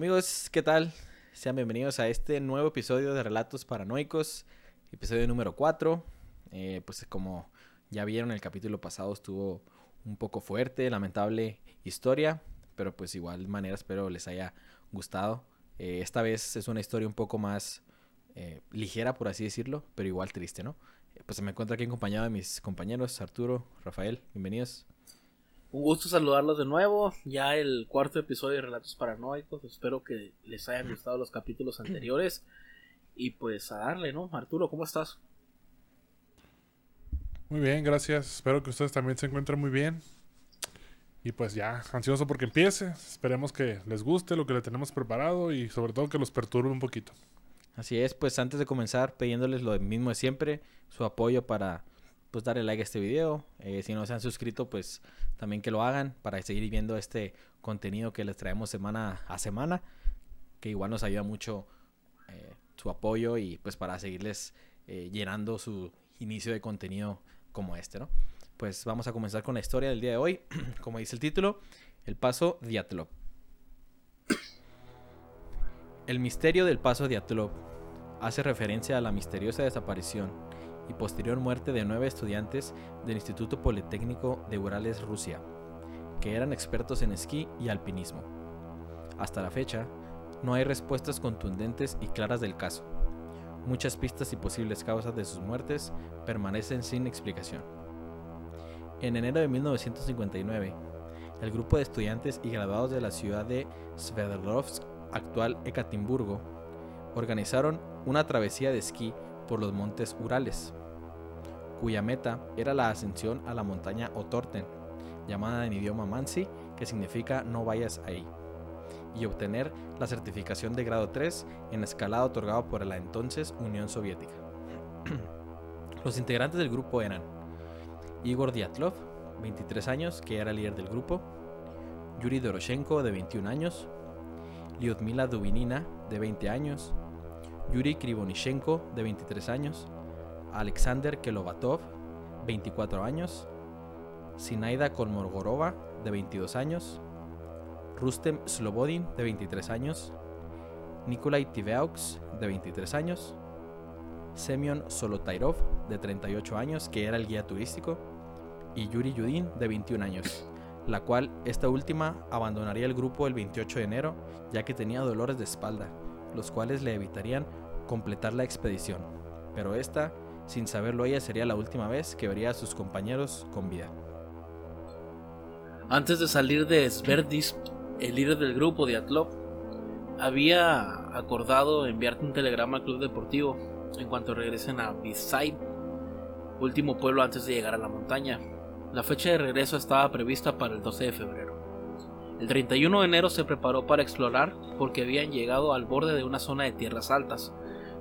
Amigos, ¿qué tal? Sean bienvenidos a este nuevo episodio de Relatos Paranoicos, episodio número 4. Eh, pues como ya vieron, el capítulo pasado estuvo un poco fuerte, lamentable historia, pero pues igual manera espero les haya gustado. Eh, esta vez es una historia un poco más eh, ligera, por así decirlo, pero igual triste, ¿no? pues me encuentro aquí acompañado de mis compañeros, Arturo, Rafael, bienvenidos. Un gusto saludarlos de nuevo. Ya el cuarto episodio de Relatos Paranoicos. Espero que les hayan gustado los capítulos anteriores. Y pues a darle, ¿no? Arturo, ¿cómo estás? Muy bien, gracias. Espero que ustedes también se encuentren muy bien. Y pues ya, ansioso porque empiece. Esperemos que les guste lo que le tenemos preparado y sobre todo que los perturbe un poquito. Así es, pues antes de comenzar, pidiéndoles lo mismo de siempre, su apoyo para pues darle like a este video. Eh, si no se han suscrito, pues también que lo hagan para seguir viendo este contenido que les traemos semana a semana, que igual nos ayuda mucho eh, su apoyo y pues para seguirles eh, llenando su inicio de contenido como este, ¿no? Pues vamos a comenzar con la historia del día de hoy, como dice el título, el paso Diatlov. El misterio del paso Diatlov hace referencia a la misteriosa desaparición y posterior muerte de nueve estudiantes del Instituto Politécnico de Urales, Rusia, que eran expertos en esquí y alpinismo. Hasta la fecha, no hay respuestas contundentes y claras del caso. Muchas pistas y posibles causas de sus muertes permanecen sin explicación. En enero de 1959, el grupo de estudiantes y graduados de la ciudad de Sverdlovsk, actual Ekatimburgo, organizaron una travesía de esquí por los montes Urales cuya meta era la ascensión a la montaña Otorten, llamada en idioma mansi, que significa no vayas ahí, y obtener la certificación de grado 3 en escalada otorgado por la entonces Unión Soviética. Los integrantes del grupo eran Igor Dyatlov, 23 años, que era líder del grupo, Yuri Doroshenko, de 21 años, Lyudmila Dubinina, de 20 años, Yuri Krivonishenko, de 23 años, Alexander Kelovatov, 24 años, Sinaida Kolmorgorova, de 22 años, Rustem Slobodin, de 23 años, Nikolai Tiveaux, de 23 años, Semyon Solotairov, de 38 años, que era el guía turístico, y Yuri Yudin, de 21 años, la cual esta última abandonaría el grupo el 28 de enero, ya que tenía dolores de espalda, los cuales le evitarían completar la expedición. Pero esta sin saberlo ella sería la última vez que vería a sus compañeros con vida. Antes de salir de Sverdis, el líder del grupo de Atlov había acordado enviarte un telegrama al club deportivo en cuanto regresen a Bisay, último pueblo antes de llegar a la montaña. La fecha de regreso estaba prevista para el 12 de febrero. El 31 de enero se preparó para explorar porque habían llegado al borde de una zona de tierras altas,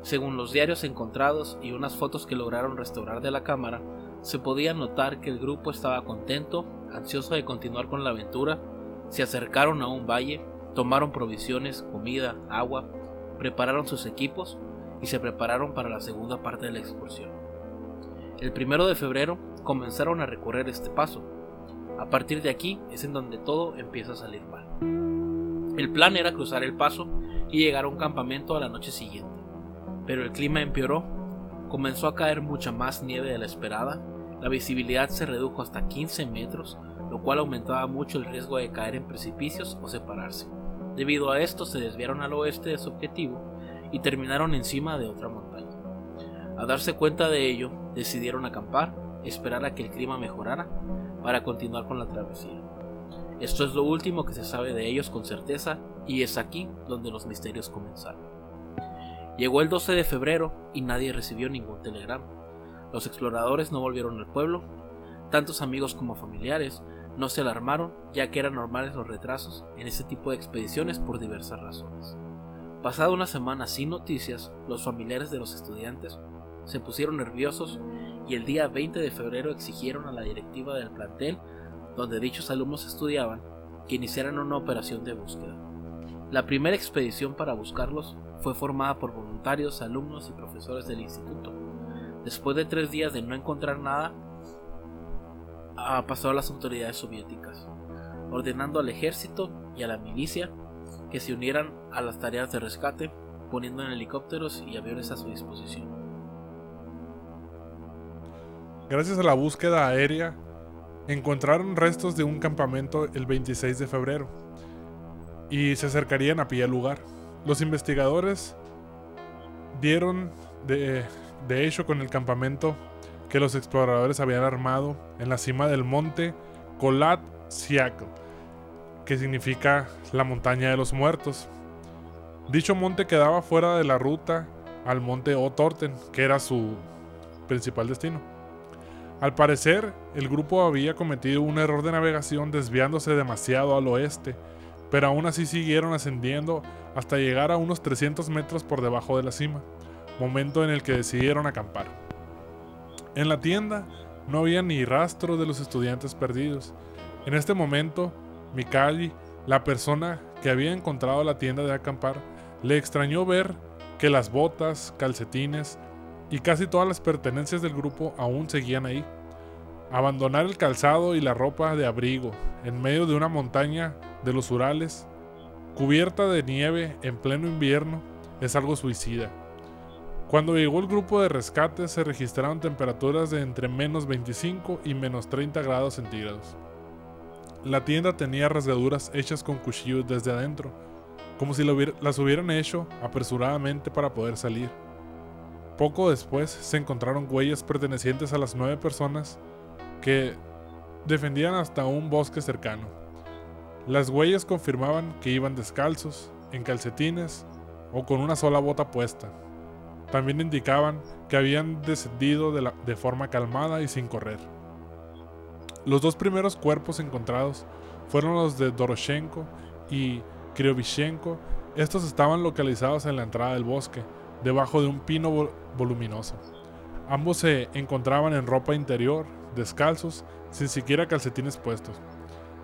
según los diarios encontrados y unas fotos que lograron restaurar de la cámara, se podía notar que el grupo estaba contento, ansioso de continuar con la aventura, se acercaron a un valle, tomaron provisiones, comida, agua, prepararon sus equipos y se prepararon para la segunda parte de la excursión. El primero de febrero comenzaron a recorrer este paso. A partir de aquí es en donde todo empieza a salir mal. El plan era cruzar el paso y llegar a un campamento a la noche siguiente pero el clima empeoró. Comenzó a caer mucha más nieve de la esperada, la visibilidad se redujo hasta 15 metros, lo cual aumentaba mucho el riesgo de caer en precipicios o separarse. Debido a esto se desviaron al oeste de su objetivo y terminaron encima de otra montaña. A darse cuenta de ello, decidieron acampar, esperar a que el clima mejorara para continuar con la travesía. Esto es lo último que se sabe de ellos con certeza y es aquí donde los misterios comenzaron. Llegó el 12 de febrero y nadie recibió ningún telegrama. Los exploradores no volvieron al pueblo. Tantos amigos como familiares no se alarmaron ya que eran normales los retrasos en este tipo de expediciones por diversas razones. Pasada una semana sin noticias, los familiares de los estudiantes se pusieron nerviosos y el día 20 de febrero exigieron a la directiva del plantel donde dichos alumnos estudiaban que iniciaran una operación de búsqueda. La primera expedición para buscarlos fue formada por voluntarios, alumnos y profesores del instituto. Después de tres días de no encontrar nada, pasó a las autoridades soviéticas, ordenando al ejército y a la milicia que se unieran a las tareas de rescate, poniendo en helicópteros y aviones a su disposición. Gracias a la búsqueda aérea, encontraron restos de un campamento el 26 de febrero y se acercarían a pie al lugar. Los investigadores dieron de, hecho con el campamento que los exploradores habían armado en la cima del monte Kolat Siakl, que significa la montaña de los muertos. Dicho monte quedaba fuera de la ruta al monte Otorten, que era su principal destino. Al parecer, el grupo había cometido un error de navegación desviándose demasiado al oeste, pero aún así siguieron ascendiendo hasta llegar a unos 300 metros por debajo de la cima, momento en el que decidieron acampar. En la tienda no había ni rastro de los estudiantes perdidos. En este momento, Mikali, la persona que había encontrado la tienda de acampar, le extrañó ver que las botas, calcetines y casi todas las pertenencias del grupo aún seguían ahí. Abandonar el calzado y la ropa de abrigo en medio de una montaña de los Urales, cubierta de nieve en pleno invierno, es algo suicida. Cuando llegó el grupo de rescate se registraron temperaturas de entre menos 25 y menos 30 grados centígrados. La tienda tenía rasgaduras hechas con cuchillos desde adentro, como si las hubieran hecho apresuradamente para poder salir. Poco después se encontraron huellas pertenecientes a las nueve personas que defendían hasta un bosque cercano. Las huellas confirmaban que iban descalzos, en calcetines o con una sola bota puesta. También indicaban que habían descendido de, forma calmada y sin correr. Los dos primeros cuerpos encontrados fueron los de Doroshenko y Kriovishenko. Estos estaban localizados en la entrada del bosque, debajo de un pino voluminoso. Ambos se encontraban en ropa interior, descalzos, sin siquiera calcetines puestos,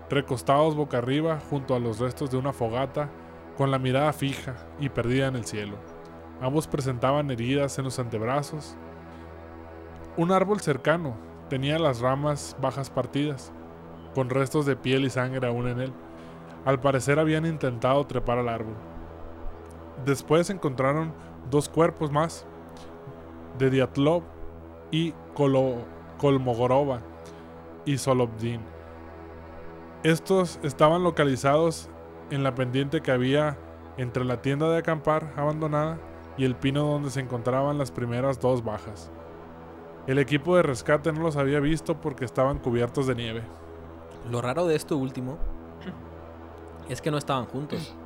recostados boca arriba junto a los restos de una fogata, con la mirada fija y perdida en el cielo. Ambos presentaban heridas en los antebrazos. Un árbol cercano tenía las ramas bajas partidas, con restos de piel y sangre aún en él. Al parecer habían intentado trepar al árbol. Después encontraron dos cuerpos más, de Diatlov y Kolmogorova y Solovdin. Estos estaban localizados en la pendiente que había entre la tienda de acampar abandonada y el pino donde se encontraban las primeras dos bajas. El equipo de rescate no los había visto porque estaban cubiertos de nieve. Lo raro de esto último es que no estaban juntos,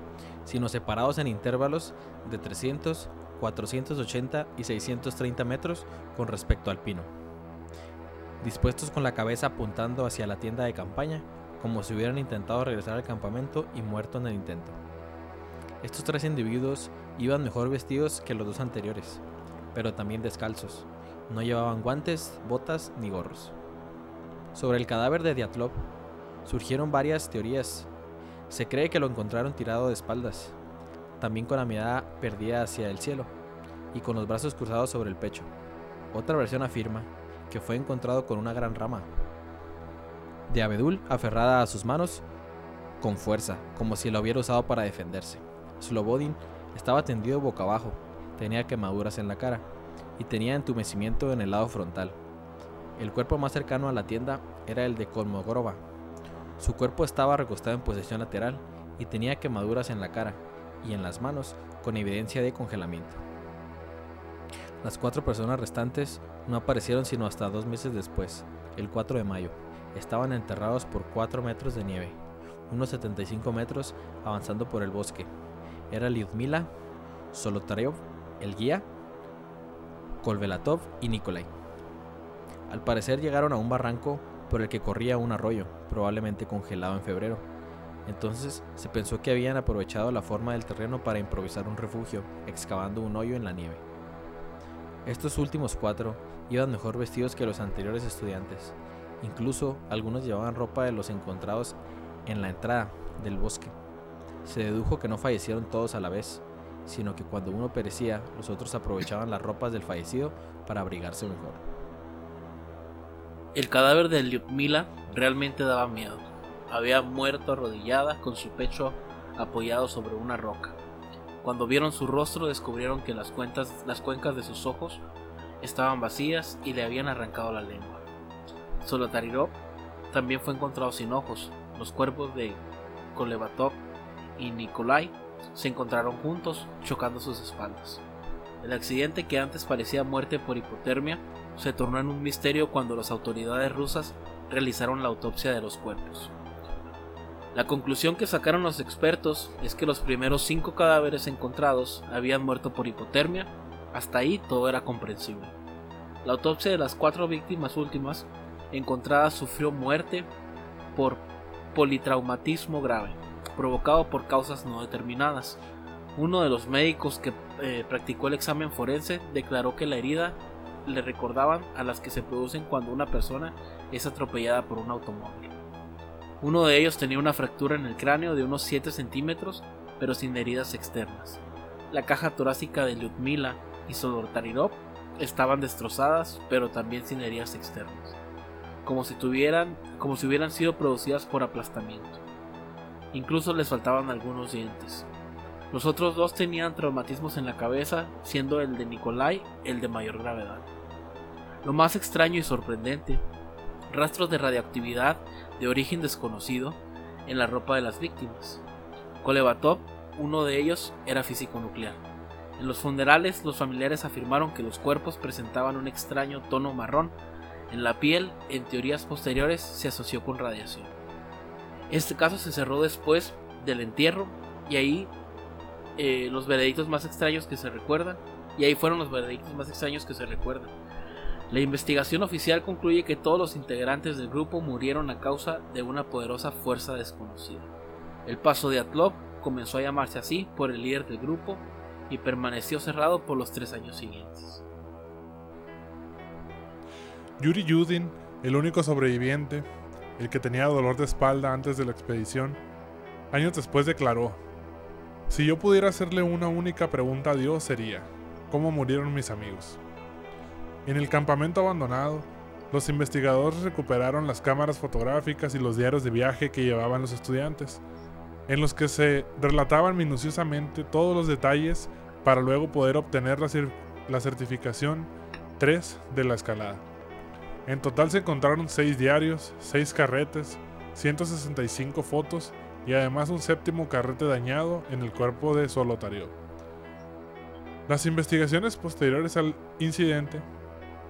sino separados en intervalos de 300, 480 y 630 metros con respecto al pino, dispuestos con la cabeza apuntando hacia la tienda de campaña, como si hubieran intentado regresar al campamento y muerto en el intento. Estos tres individuos iban mejor vestidos que los dos anteriores, pero también descalzos. No llevaban guantes, botas ni gorros. Sobre el cadáver de Diatlov surgieron varias teorías. Se cree que lo encontraron tirado de espaldas, también con la mirada perdida hacia el cielo y con los brazos cruzados sobre el pecho. Otra versión afirma que fue encontrado con una gran rama de abedul aferrada a sus manos con fuerza, como si la hubiera usado para defenderse. Slobodin estaba tendido boca abajo, tenía quemaduras en la cara y tenía entumecimiento en el lado frontal. El cuerpo más cercano a la tienda era el de Kolmogorova. Su cuerpo estaba recostado en posición lateral y tenía quemaduras en la cara y en las manos con evidencia de congelamiento. Las cuatro personas restantes no aparecieron sino hasta dos meses después, el 4 de mayo. Estaban enterrados por 4 metros de nieve, unos 75 metros avanzando por el bosque, era Lyudmila, Solotaryov, el guía, Kolvelatov y Nikolai. Al parecer llegaron a un barranco por el que corría un arroyo, probablemente congelado en febrero. Entonces se pensó que habían aprovechado la forma del terreno para improvisar un refugio, excavando un hoyo en la nieve. Estos últimos cuatro iban mejor vestidos que los anteriores estudiantes. Incluso algunos llevaban ropa de los encontrados en la entrada del bosque. Se dedujo que no fallecieron todos a la vez, sino que cuando uno perecía, los otros aprovechaban las ropas del fallecido para abrigarse mejor. El cadáver de Lyudmila realmente daba miedo. Había muerto arrodillada con su pecho apoyado sobre una roca. Cuando vieron su rostro descubrieron que las, las cuencas de sus ojos estaban vacías y le habían arrancado la lengua. Solotarirov también fue encontrado sin ojos. Los cuerpos de Kolevatov y Nikolai se encontraron juntos, chocando sus espaldas. El accidente que antes parecía muerte por hipotermia se tornó en un misterio cuando las autoridades rusas realizaron la autopsia de los cuerpos. La conclusión que sacaron los expertos es que los primeros cinco cadáveres encontrados habían muerto por hipotermia, hasta ahí todo era comprensible. La autopsia de las cuatro víctimas últimas encontradas sufrió muerte por politraumatismo grave, provocado por causas no determinadas. Uno de los médicos que eh, practicó el examen forense declaró que la herida le recordaban a las que se producen cuando una persona es atropellada por un automóvil. Uno de ellos tenía una fractura en el cráneo de unos 7 centímetros, pero sin heridas externas. La caja torácica de Lyudmila y Sodortarirov estaban destrozadas, pero también sin heridas externas, como si, tuvieran, como si hubieran sido producidas por aplastamiento. Incluso les faltaban algunos dientes. Los otros dos tenían traumatismos en la cabeza, siendo el de Nikolai el de mayor gravedad. Lo más extraño y sorprendente, rastros de radioactividad de origen desconocido en la ropa de las víctimas. Kolevatov, uno de ellos, era físico nuclear. En los funerales, los familiares afirmaron que los cuerpos presentaban un extraño tono marrón. En la piel, en teorías posteriores, se asoció con radiación. Este caso se cerró después del entierro y ahí eh, los veredictos más extraños que se recuerdan. Y ahí fueron los veredictos más extraños que se recuerdan. La investigación oficial concluye que todos los integrantes del grupo murieron a causa de una poderosa fuerza desconocida. El paso de Atlov comenzó a llamarse así por el líder del grupo y permaneció cerrado por los tres años siguientes. Yuri Yudin, el único sobreviviente, el que tenía dolor de espalda antes de la expedición, años después declaró, si yo pudiera hacerle una única pregunta a Dios sería, ¿cómo murieron mis amigos? En el campamento abandonado, los investigadores recuperaron las cámaras fotográficas y los diarios de viaje que llevaban los estudiantes, en los que se relataban minuciosamente todos los detalles para luego poder obtener la, certificación 3 de la escalada. En total se encontraron 6 diarios, 6 carretes, 165 fotos y además un séptimo carrete dañado en el cuerpo de Solotario. Las investigaciones posteriores al incidente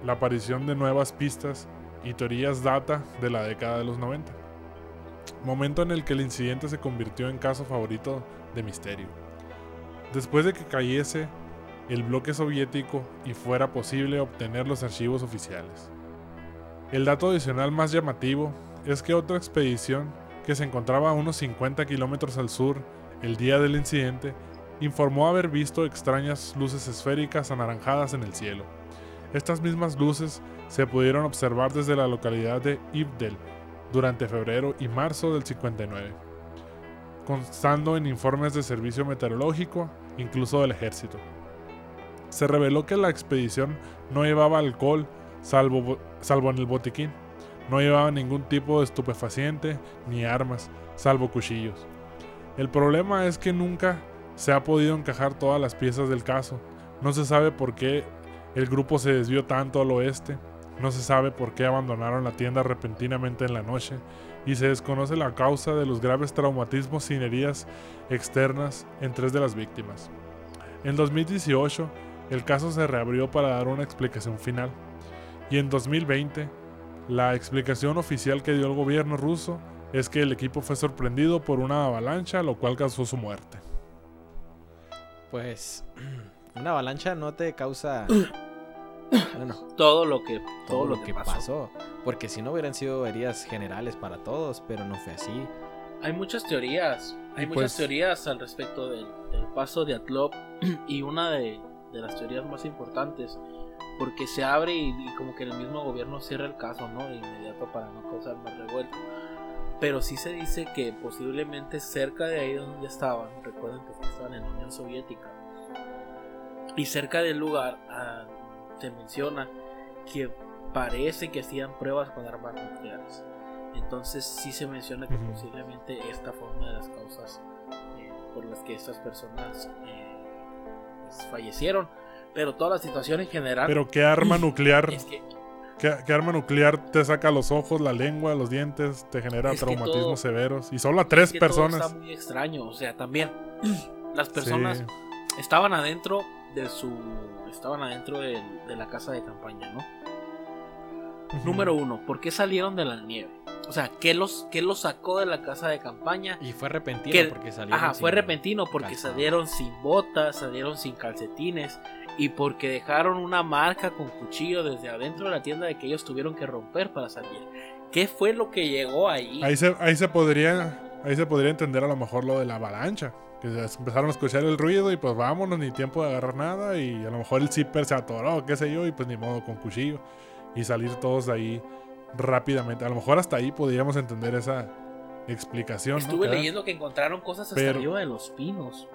la aparición de nuevas pistas y teorías data de la década de los 90, momento en el que el incidente se convirtió en caso favorito de misterio. Después de que cayese el bloque soviético y fuera posible obtener los archivos oficiales. El dato adicional más llamativo es que otra expedición que se encontraba a unos 50 kilómetros al sur el día del incidente informó haber visto extrañas luces esféricas anaranjadas en el cielo estas mismas luces se pudieron observar desde la localidad de Ibdel durante febrero y marzo del 59, constando en informes de servicio meteorológico, incluso del ejército. Se reveló que la expedición no llevaba alcohol salvo, salvo en el botiquín, no llevaba ningún tipo de estupefaciente ni armas, salvo cuchillos. El problema es que nunca se ha podido encajar todas las piezas del caso. No se sabe por qué el grupo se desvió tanto al oeste, no se sabe por qué abandonaron la tienda repentinamente en la noche y se desconoce la causa de los graves traumatismos sin heridas externas en tres de las víctimas. En 2018, el caso se reabrió para dar una explicación final y en 2020, la explicación oficial que dio el gobierno ruso es que el equipo fue sorprendido por una avalancha, lo cual causó su muerte. Pues una avalancha no te causa bueno, todo lo que todo, lo, que, pasó. porque si no hubieran sido heridas generales para todos, pero no fue así. Hay muchas teorías, hay muchas pues teorías al respecto del, paso de Atlop y una de, las teorías más importantes porque se abre y, como que el mismo gobierno cierra el caso, ¿no? De inmediato para no causar más revuelto. Pero sí se dice que posiblemente cerca de ahí donde estaban, recuerden que estaban en la Unión Soviética, y cerca del lugar ah, se menciona que parece que hacían pruebas con armas nucleares. Entonces sí se menciona que posiblemente esta fue una de las causas eh, por las que estas personas eh, pues, fallecieron. Pero toda la situación en general. Pero qué arma nuclear, es que qué, qué arma nuclear te saca los ojos, la lengua, los dientes, te genera traumatismos todo- severos. Y solo a tres es que todo personas. está muy extraño. O sea, también las personas Sí. estaban adentro de su. Estaban adentro del- de la casa de campaña, ¿no? Número uno, ¿por qué salieron de la nieve? O sea, ¿qué los, qué los sacó de la casa de campaña? Y fue repentino Que- porque salieron Ajá, fue repentino porque calzado. salieron sin botas, salieron sin calcetines y porque dejaron una marca con cuchillo desde adentro de la tienda de que ellos tuvieron que romper para salir. ¿Qué fue lo que llegó ahí? Ahí se, ahí se podría ahí se podría entender a lo mejor lo de la avalancha. Que empezaron a escuchar el ruido y pues vámonos, ni tiempo de agarrar nada. Y a lo mejor el zipper se atoró, qué sé yo, y pues ni modo con cuchillo. Y salir todos de ahí rápidamente. A lo mejor hasta ahí podríamos entender esa explicación. Estuve leyendo que encontraron cosas hasta Pero- arriba de los pinos.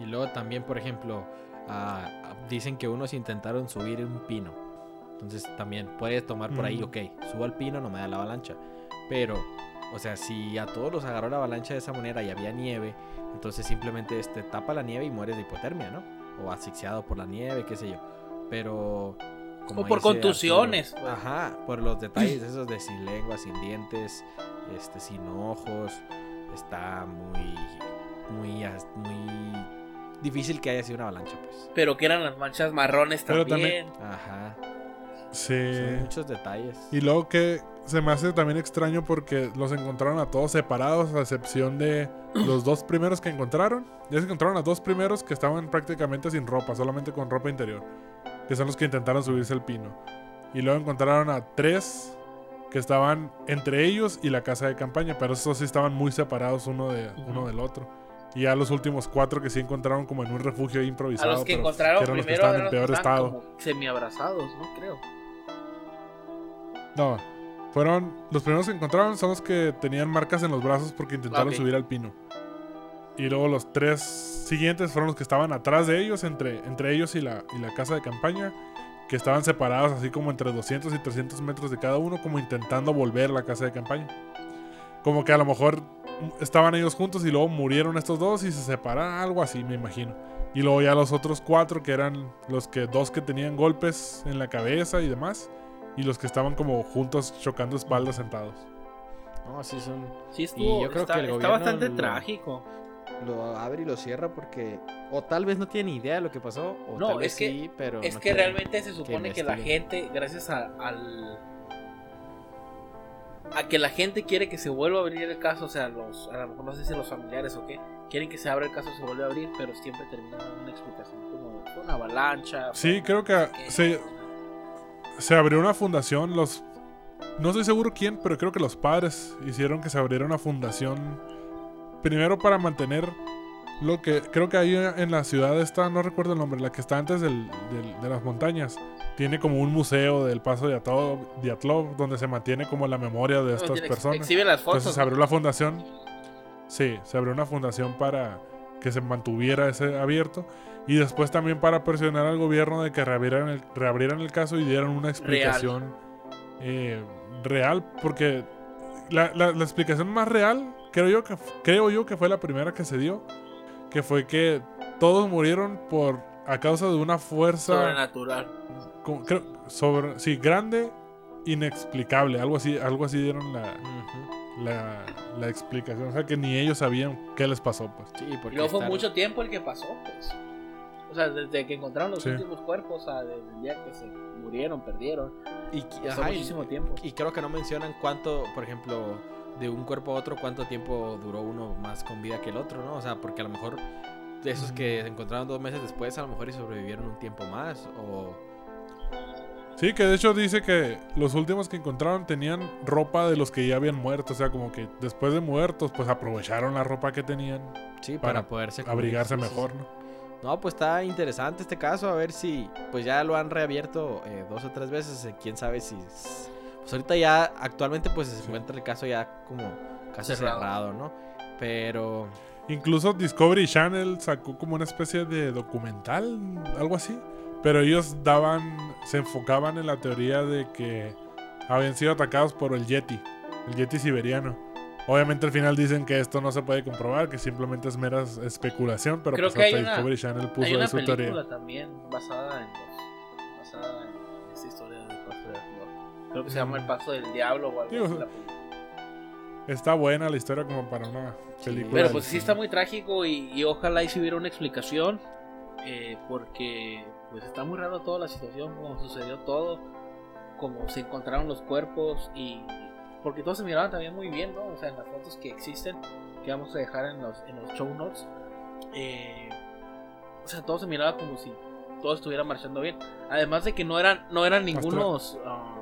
Y luego también, por ejemplo, ah, dicen que unos intentaron subir un pino. Entonces también puedes tomar por ahí, Mm. ok, subo al pino, no me da la avalancha. Pero, o sea, si a todos los agarró la avalancha de esa manera y había nieve, entonces simplemente este, tapa la nieve y mueres de hipotermia, ¿no? O asfixiado por la nieve, qué sé yo. Pero... como O por contusiones, Arturo, pues. Ajá, por los detalles esos de sin lengua, sin dientes, este, sin ojos. Está muy, muy difícil que haya sido una avalancha, pues. Pero que eran las manchas marrones Pero también. Ajá. Sí. Son muchos detalles. Y luego que se me hace también extraño porque los encontraron a todos separados, a excepción de los dos primeros que encontraron. Ya se encontraron a dos primeros que estaban prácticamente sin ropa, solamente con ropa interior. Que son los que intentaron subirse al pino. Y luego encontraron a tres que estaban entre ellos y la casa de campaña, pero esos sí estaban muy separados uno, de, uno del otro. Y ya los últimos cuatro que sí encontraron como en un refugio A improvisado. los que pero encontraron eran los que estaban en los que peor estado. semiabrazados, ¿no? Creo. No, fueron los primeros que encontraron son los que tenían marcas en los brazos porque intentaron subir al pino. Y luego los tres siguientes fueron los que estaban atrás de ellos, entre, entre ellos y la, y la casa de campaña, que estaban separados así como entre 200 y 300 metros de cada uno, como intentando volver a la casa de campaña. Como que a lo mejor estaban ellos juntos y luego murieron estos dos y se separaron, algo así, me imagino. Y luego ya los otros cuatro, que eran los que dos que tenían golpes en la cabeza y demás, y los que estaban como juntos chocando espaldas sentados. No, sí son. Sí, estuvo. yo creo está, que el está gobierno bastante lo- trágico. Lo abre y lo cierra porque. O tal vez no tiene ni idea de lo que pasó. O No, tal vez es que- sí, pero. Es no que realmente se supone que la gente, gracias a, al. A que la gente quiere que se vuelva a abrir el caso, o sea, los, a lo mejor no sé si los familiares o qué, quieren que se abra el caso, se vuelve a abrir, pero siempre termina una explicación como una avalancha. Sí, creo que se, se abrió una fundación, los... No estoy seguro quién, pero creo que los padres hicieron que se abriera una fundación primero para mantener lo que creo que ahí en la ciudad esta, no recuerdo el nombre, la que está antes del- del- de las montañas, tiene como un museo del paso de Atlov, de Atlov, donde se mantiene como la memoria de estas personas. Exhiben las fotos. Entonces se abrió la fundación. Sí, se abrió una fundación para que se mantuviera ese abierto. Y después también para presionar al gobierno de que reabrieran el, reabrieran el caso y dieran una explicación eh, real. porque la, la- la explicación más real, creo yo, que, creo yo que fue la primera que se dio. Que fue que todos murieron por a causa de una fuerza Sobrenatural. como- creo- sobre, sí, grande, inexplicable. Algo así, algo así dieron la, Ujú. la, la explicación. O sea, que ni ellos sabían qué les pasó, pues. Sí, Y porque. luego fue estar- mucho tiempo el que pasó, pues. O sea, desde que encontraron los Sí. últimos cuerpos, o sea, desde el día que se murieron, perdieron. Y, ajá, y- muchísimo tiempo. Y creo que no mencionan cuánto, por ejemplo, de un cuerpo a otro, cuánto tiempo duró uno más con vida que el otro, ¿no? O sea, porque a lo mejor de esos que se encontraron dos meses después, a lo mejor y sobrevivieron un tiempo más. O. Sí, que de hecho dice que los últimos que encontraron tenían ropa de los que ya habían muerto. O sea, como que después de muertos, pues aprovecharon la ropa que tenían Sí, Para para, poderse abrigarse mejor. ¿no? No, pues está interesante este caso, a ver si, pues ya lo han reabierto eh, dos o tres veces, eh, quién sabe si, pues ahorita ya, actualmente pues se Sí. encuentra el caso ya como caso Cerrado. cerrado, ¿no? Pero, Incluso Discovery Channel sacó como una especie de documental, algo así. Pero ellos daban, se enfocaban en la teoría de que habían sido atacados por el Yeti, el Yeti siberiano. Obviamente al final dicen que esto no se puede comprobar, que simplemente es mera especulación, pero Creo pues que hay hasta una- Discovery Channel puso Hay una su teoría. película también basada en los, basada en esta historia del paso de Atlor. Creo que se llama El Paso del Diablo o algo así. Está buena la historia como para una película. Pero pues sí está muy trágico y, y ojalá y si hubiera una explicación. eh, porque pues está muy raro toda la situación, como sucedió todo, como se encontraron los cuerpos y porque todos se miraban también muy bien, ¿no? O sea, en las fotos que existen, que vamos a dejar en los, en los show notes, eh, o sea, todo se miraba como si todo estuviera marchando bien. Además de que no eran, no eran ningunos, ah,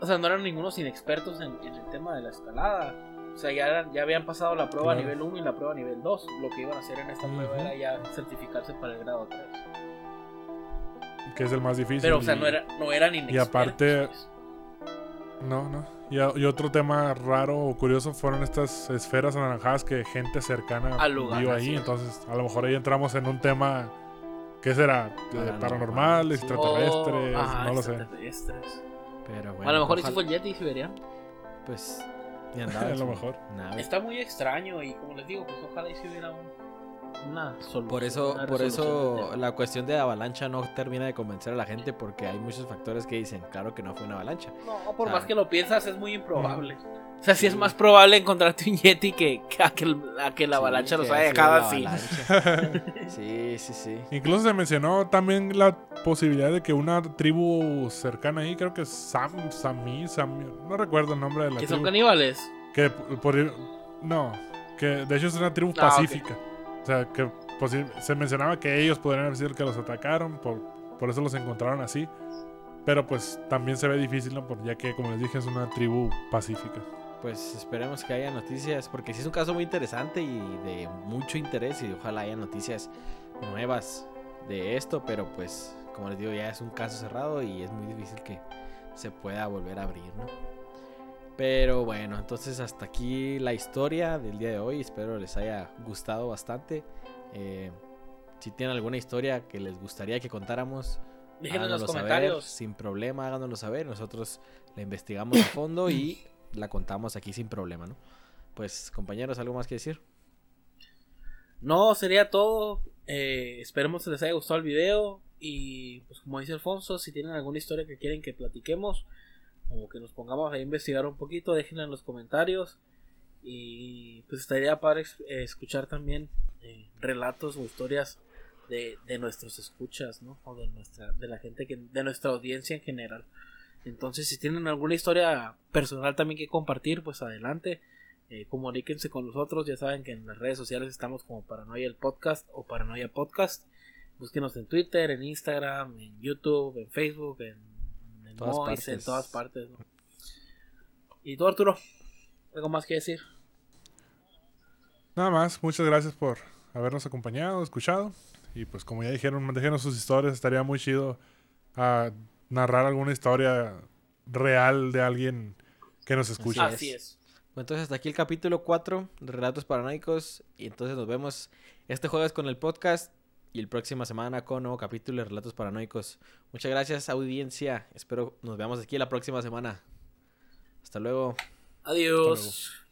o sea, no eran ningunos inexpertos en, en el tema de la escalada. O sea, ya, eran- ya habían pasado la prueba Claro. nivel 1 y la prueba nivel 2. Lo que iban a hacer en esta prueba era ya certificarse para el grado 3. Que es el más difícil. Pero, o sea, y- no, era, no eran inexpertos. aparte- pues. No, no. Y, a- y otro tema raro o curioso fueron estas esferas anaranjadas que gente cercana Al lugar, vio ahí. es. Entonces, a lo mejor ahí entramos en un tema. ¿Qué será? Eh, Paranormal, extraterrestres, Oh, ajá, no lo sé. Extraterrestres. Pero bueno. a lo mejor ojalá- fue el Yeti siberiano. Pues. ni andaba A lo mejor. nave. Está muy extraño y como les digo, pues ojalá y si hubiera un- una solución. Por eso, por eso la cuestión de avalancha no termina de convencer a la gente porque hay muchos factores que dicen, claro que no fue una avalancha. No, por más que lo piensas, es muy improbable. O sea, sí es más probable encontrarte un Yeti que, que a, que, a que la avalancha que los haya dejado así. sí, sí, sí. Incluso se mencionó también la posibilidad de que una tribu cercana ahí, creo que es Sam, Sami, Sami, no recuerdo el nombre de la Que son tribu. caníbales. Que por, no, que de hecho es una tribu Ah, pacífica. O sea, que posi- se mencionaba que ellos podrían haber sido los que los atacaron, por, por eso los encontraron así. Pero pues también se ve difícil, ¿no? Ya que, como les dije, es una tribu pacífica. Pues esperemos que haya noticias porque sí es un caso muy interesante y de mucho interés y ojalá haya noticias nuevas de esto, pero pues como les digo ya es un caso cerrado y es muy difícil que se pueda volver a abrir, ¿no? Pero bueno, entonces hasta aquí la historia del día de hoy. Espero les haya gustado bastante. Eh, si tienen alguna historia que les gustaría que contáramos, Déjenlo en los háganoslo saber, sin problema, háganoslo saber. Nosotros la investigamos a fondo y la contamos aquí sin problema, ¿no? Pues compañeros, ¿algo más que decir? No, sería todo. Eh, esperemos que les haya gustado el video. Y pues como dice Alfonso, si tienen alguna historia que quieren que platiquemos o que nos pongamos a investigar un poquito, déjenla en los comentarios. Y pues estaría para escuchar también eh, relatos o historias de, de nuestros escuchas, ¿no? O de nuestra, de la gente que, de nuestra audiencia en general. Entonces, si tienen alguna historia personal también que compartir, pues adelante. Eh, comuníquense con nosotros. Ya saben que en las redes sociales estamos como Paranoia el Podcast o Paranoia Podcast. Búsquenos en Twitter, en Instagram, en YouTube, en Facebook, en, en Todas Mois, partes. en todas partes. ¿no? Y tú, Arturo, ¿algo más que decir? Nada más, muchas gracias por habernos acompañado, escuchado. Y pues como ya dijeron, déjenos sus historias. Estaría muy chido a narrar alguna historia real de alguien que nos escuche. Así Así es. es. Pues entonces hasta aquí el capítulo 4 de Relatos Paranoicos. Y entonces nos vemos este jueves con el podcast y el próxima semana con nuevo capítulo de Relatos Paranoicos. Muchas gracias audiencia. Espero nos veamos aquí la próxima semana. Hasta luego. Adiós.